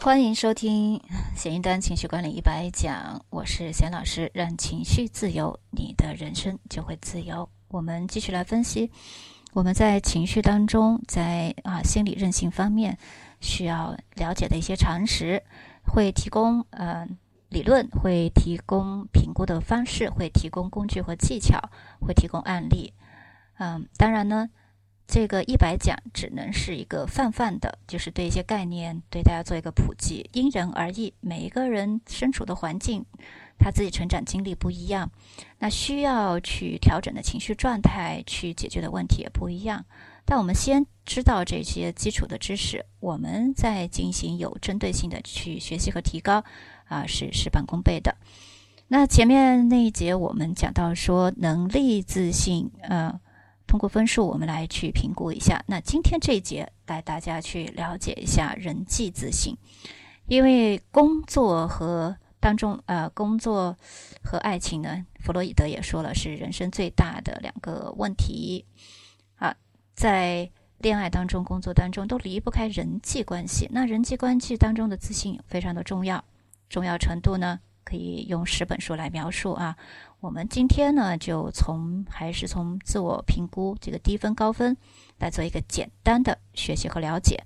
欢迎收听闲云丹情绪管理一百讲，我是贤老师，让情绪自由，你的人生就会自由。我们继续来分析我们在情绪当中，在啊心理韧性方面需要了解的一些常识，会提供呃理论，会提供评估的方式，会提供工具和技巧，会提供案例。嗯，当然呢。这个一百讲只能是一个泛泛的，就是对一些概念对大家做一个普及，因人而异。每一个人身处的环境，他自己成长经历不一样，那需要去调整的情绪状态，去解决的问题也不一样。但我们先知道这些基础的知识，我们再进行有针对性的去学习和提高，啊，是事半功倍的。那前面那一节我们讲到说能力、自信，呃。通过分数，我们来去评估一下。那今天这一节带大家去了解一下人际自信，因为工作和当中呃，工作和爱情呢，弗洛伊德也说了是人生最大的两个问题啊，在恋爱当中、工作当中都离不开人际关系。那人际关系当中的自信非常的重要，重要程度呢可以用十本书来描述啊。我们今天呢，就从还是从自我评估这个低分高分来做一个简单的学习和了解。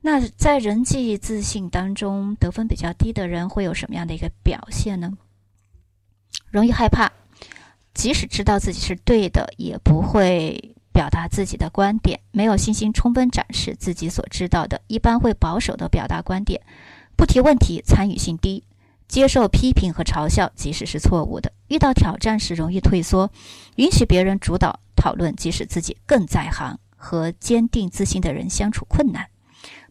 那在人际自信当中，得分比较低的人会有什么样的一个表现呢？容易害怕，即使知道自己是对的，也不会表达自己的观点，没有信心充分展示自己所知道的，一般会保守的表达观点，不提问题，参与性低。接受批评和嘲笑，即使是错误的；遇到挑战时容易退缩，允许别人主导讨论，即使自己更在行。和坚定自信的人相处困难，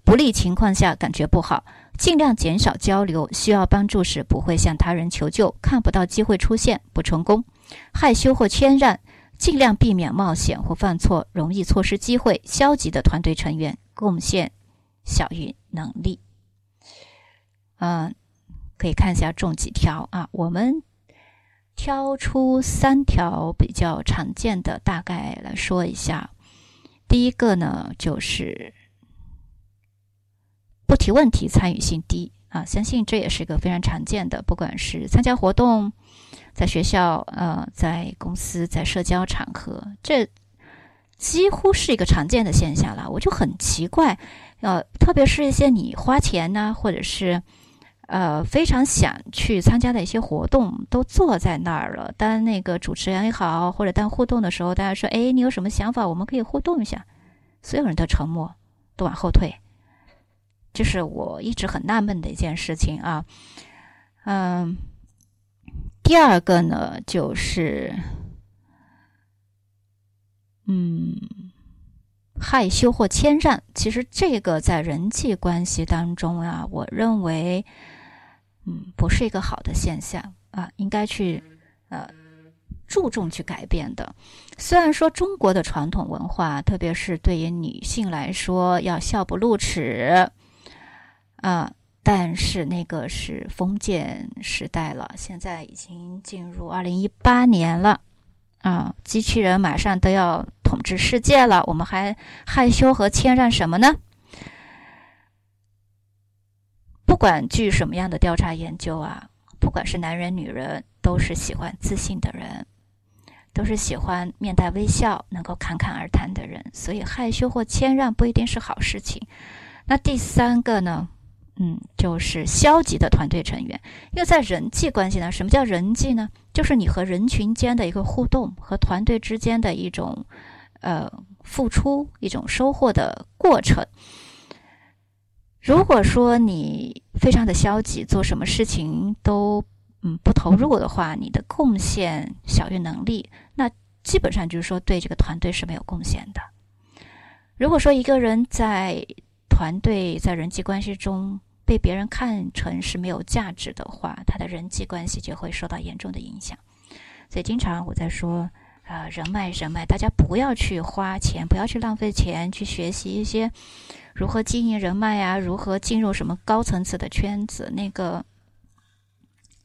不利情况下感觉不好，尽量减少交流。需要帮助时不会向他人求救，看不到机会出现不成功，害羞或谦让，尽量避免冒险或犯错，容易错失机会。消极的团队成员贡献小于能力。嗯。可以看一下中几条啊？我们挑出三条比较常见的，大概来说一下。第一个呢，就是不提问题，参与性低啊。相信这也是一个非常常见的，不管是参加活动，在学校、呃，在公司、在社交场合，这几乎是一个常见的现象了。我就很奇怪，呃，特别是一些你花钱呢，或者是。呃，非常想去参加的一些活动，都坐在那儿了。当那个主持人也好，或者当互动的时候，大家说：“哎，你有什么想法？我们可以互动一下。”所有人都沉默，都往后退。这是我一直很纳闷的一件事情啊。嗯，第二个呢，就是，嗯，害羞或谦让。其实这个在人际关系当中啊，我认为。嗯，不是一个好的现象啊，应该去呃注重去改变的。虽然说中国的传统文化，特别是对于女性来说，要笑不露齿啊，但是那个是封建时代了，现在已经进入二零一八年了啊，机器人马上都要统治世界了，我们还害羞和谦让什么呢？不管据什么样的调查研究啊，不管是男人女人，都是喜欢自信的人，都是喜欢面带微笑、能够侃侃而谈的人。所以害羞或谦让不一定是好事情。那第三个呢？嗯，就是消极的团队成员。因为在人际关系呢，什么叫人际呢？就是你和人群间的一个互动，和团队之间的一种呃付出、一种收获的过程。如果说你非常的消极，做什么事情都嗯不投入的话，你的贡献小于能力，那基本上就是说对这个团队是没有贡献的。如果说一个人在团队在人际关系中被别人看成是没有价值的话，他的人际关系就会受到严重的影响。所以经常我在说，呃，人脉人脉，大家不要去花钱，不要去浪费钱去学习一些。如何经营人脉呀？如何进入什么高层次的圈子？那个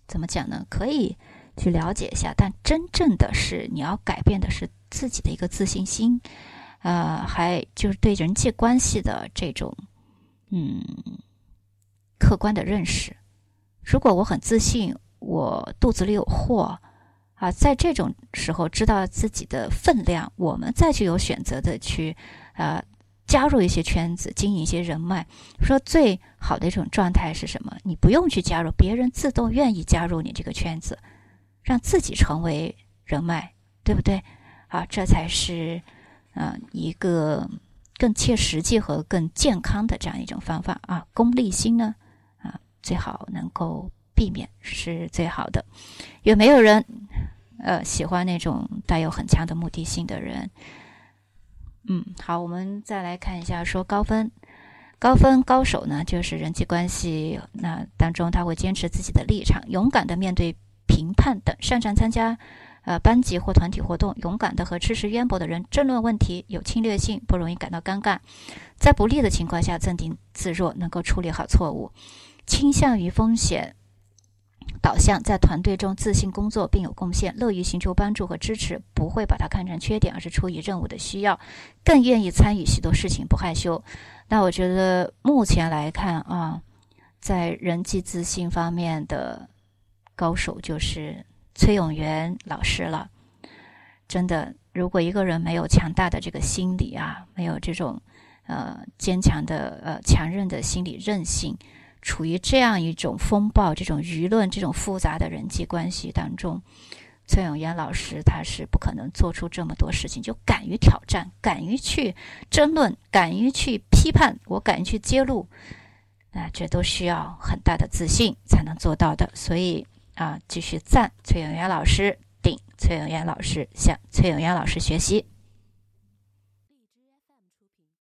怎么讲呢？可以去了解一下，但真正的是你要改变的是自己的一个自信心，呃，还就是对人际关系的这种嗯客观的认识。如果我很自信，我肚子里有货啊，在这种时候知道自己的分量，我们再去有选择的去呃加入一些圈子，经营一些人脉。说最好的一种状态是什么？你不用去加入，别人自动愿意加入你这个圈子，让自己成为人脉，对不对？啊，这才是嗯一个更切实际和更健康的这样一种方法啊。功利心呢？啊最好能够避免是最好的，有没有人呃喜欢那种带有很强的目的性的人？嗯，好，我们再来看一下，说高分高分高手呢，就是人际关系那当中他会坚持自己的立场，勇敢的面对评判等，擅长参加呃班级或团体活动，勇敢的和知识渊博的人争论问题，有侵略性，不容易感到尴尬，在不利的情况下镇定自若，能够处理好错误。倾向于风险导向，在团队中自信工作并有贡献，乐于寻求帮助和支持，不会把它看成缺点，而是出于任务的需要，更愿意参与许多事情，不害羞。那我觉得目前来看啊，在人际自信方面的高手就是崔永元老师了。真的，如果一个人没有强大的这个心理啊，没有这种呃坚强的呃强韧的心理韧性。处于这样一种风暴、这种舆论、这种复杂的人际关系当中，崔永元老师他是不可能做出这么多事情，就敢于挑战、敢于去争论、敢于去批判，我敢于去揭露，那这都需要很大的自信才能做到的。所以啊，继续赞崔永元老师，顶崔永元老师，向崔永元老师学习。